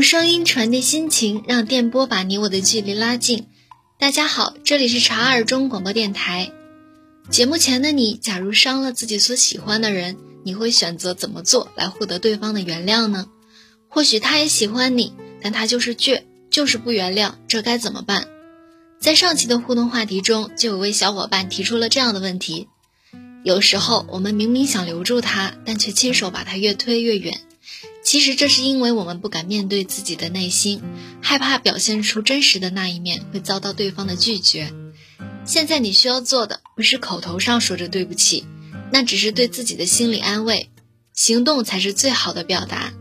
用声音传递心情，让电波把你我的距离拉近。大家好，这里是茶二中广播电台。节目前的你，假如伤了自己所喜欢的人，你会选择怎么做来获得对方的原谅呢？或许他也喜欢你，但他就是倔，就是不原谅，这该怎么办？在上期的互动话题中，就有位小伙伴提出了这样的问题：有时候我们明明想留住他，但却亲手把他越推越远。其实这是因为我们不敢面对自己的内心，害怕表现出真实的那一面会遭到对方的拒绝。现在你需要做的不是口头上说着对不起，那只是对自己的心理安慰，行动才是最好的表达。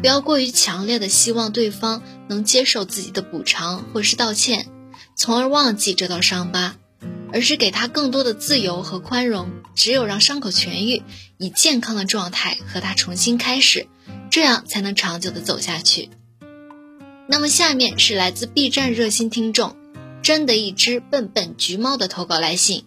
不要过于强烈的希望对方能接受自己的补偿或是道歉，从而忘记这道伤疤，而是给他更多的自由和宽容。只有让伤口痊愈，以健康的状态和他重新开始。这样才能长久的走下去。那么下面是来自 B 站热心听众真的一只笨笨橘猫的投稿来信。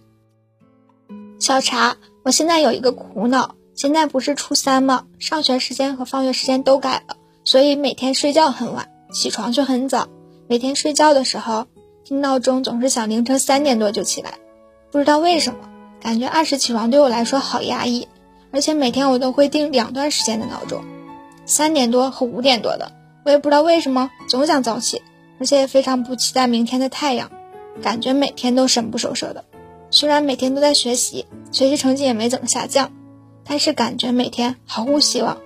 小茶，我现在有一个苦恼，现在不是初三吗？上学时间和放学时间都改了，所以每天睡觉很晚，起床却很早。每天睡觉的时候，听闹钟总是响凌晨三点多就起来，不知道为什么，感觉按时起床对我来说好压抑，而且每天我都会定两段时间的闹钟。三点多和五点多的，我也不知道为什么总想早起，而且也非常不期待明天的太阳，感觉每天都神不守舍的。虽然每天都在学习，学习成绩也没怎么下降，但是感觉每天毫无希望。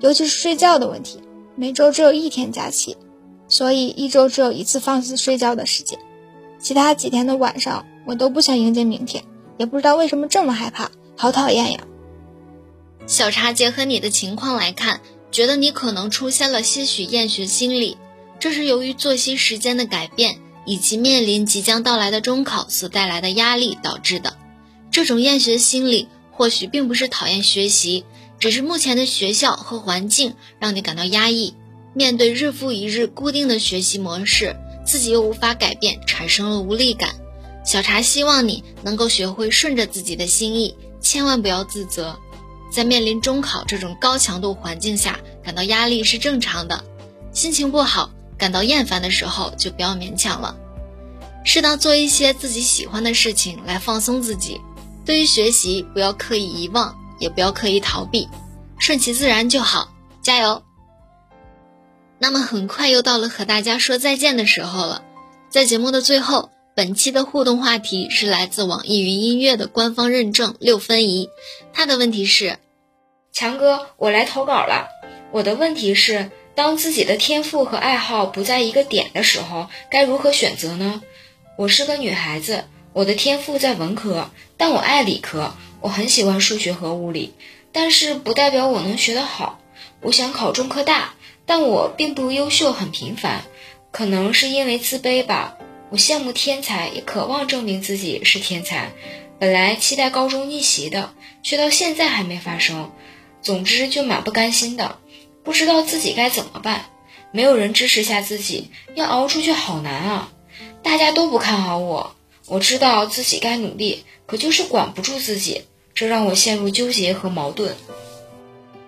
尤其是睡觉的问题，每周只有一天假期，所以一周只有一次放肆睡觉的时间，其他几天的晚上我都不想迎接明天，也不知道为什么这么害怕，好讨厌呀。小茶结合你的情况来看。觉得你可能出现了些许厌学心理，这是由于作息时间的改变以及面临即将到来的中考所带来的压力导致的。这种厌学心理或许并不是讨厌学习，只是目前的学校和环境让你感到压抑。面对日复一日固定的学习模式，自己又无法改变，产生了无力感。小茶希望你能够学会顺着自己的心意，千万不要自责。在面临中考这种高强度环境下，感到压力是正常的。心情不好、感到厌烦的时候，就不要勉强了。适当做一些自己喜欢的事情来放松自己。对于学习，不要刻意遗忘，也不要刻意逃避，顺其自然就好。加油！那么很快又到了和大家说再见的时候了。在节目的最后，本期的互动话题是来自网易云音乐的官方认证六分仪，他的问题是。强哥，我来投稿了。我的问题是：当自己的天赋和爱好不在一个点的时候，该如何选择呢？我是个女孩子，我的天赋在文科，但我爱理科，我很喜欢数学和物理，但是不代表我能学得好。我想考中科大，但我并不优秀，很平凡，可能是因为自卑吧。我羡慕天才，也渴望证明自己是天才。本来期待高中逆袭的，却到现在还没发生。总之就蛮不甘心的，不知道自己该怎么办，没有人支持下自己，要熬出去好难啊！大家都不看好我，我知道自己该努力，可就是管不住自己，这让我陷入纠结和矛盾。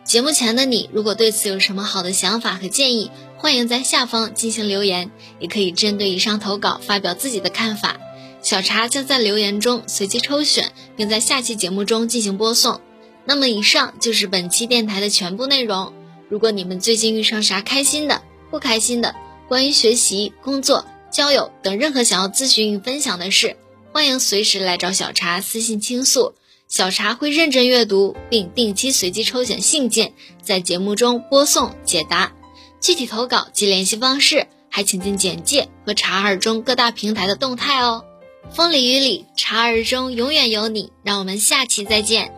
节目前的你，如果对此有什么好的想法和建议，欢迎在下方进行留言，也可以针对以上投稿发表自己的看法，小茶将在留言中随机抽选，并在下期节目中进行播送。那么以上就是本期电台的全部内容。如果你们最近遇上啥开心的、不开心的，关于学习、工作、交友等任何想要咨询与分享的事，欢迎随时来找小茶私信倾诉，小茶会认真阅读，并定期随机抽选信件，在节目中播送解答。具体投稿及联系方式，还请见简介和茶二中各大平台的动态哦。风里雨里，茶二中永远有你。让我们下期再见。